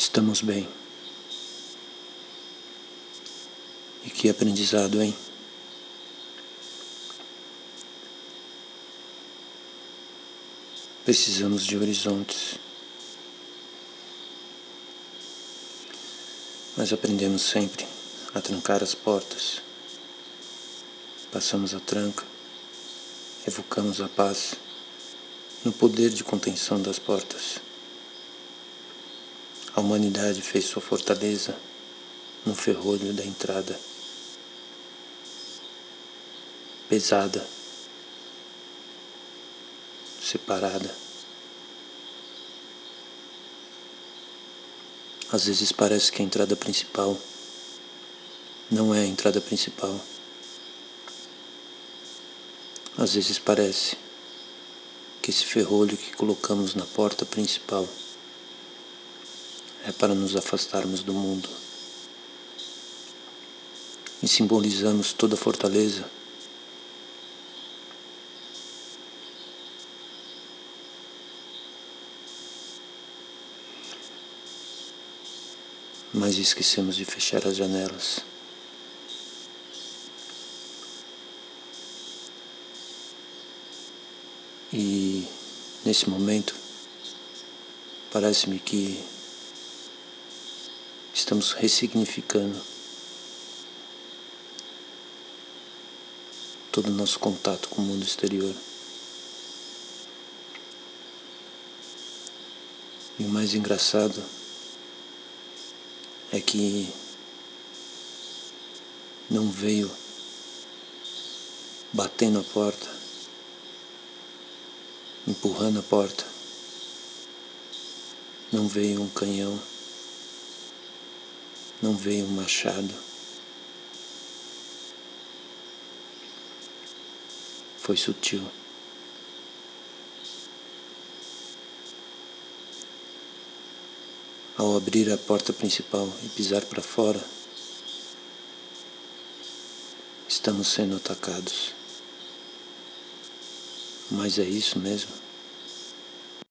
Estamos bem. E que aprendizado, hein? Precisamos de horizontes. Mas aprendemos sempre a trancar as portas. Passamos a tranca, evocamos a paz no poder de contenção das portas. A humanidade fez sua fortaleza no ferrolho da entrada. Pesada, separada. Às vezes parece que a entrada principal não é a entrada principal. Às vezes parece que esse ferrolho que colocamos na porta principal é para nos afastarmos do mundo. E simbolizamos toda a fortaleza mas esquecemos de fechar as janelas. E nesse momento, parece-me que estamos ressignificando todo o nosso contato com o mundo exterior. E o mais engraçado é que não veio batendo a porta, empurrando a porta, não veio um canhão, não veio um machado. Foi sutil. Ao abrir a porta principal e pisar para fora, estamos sendo atacados. Mas é isso mesmo?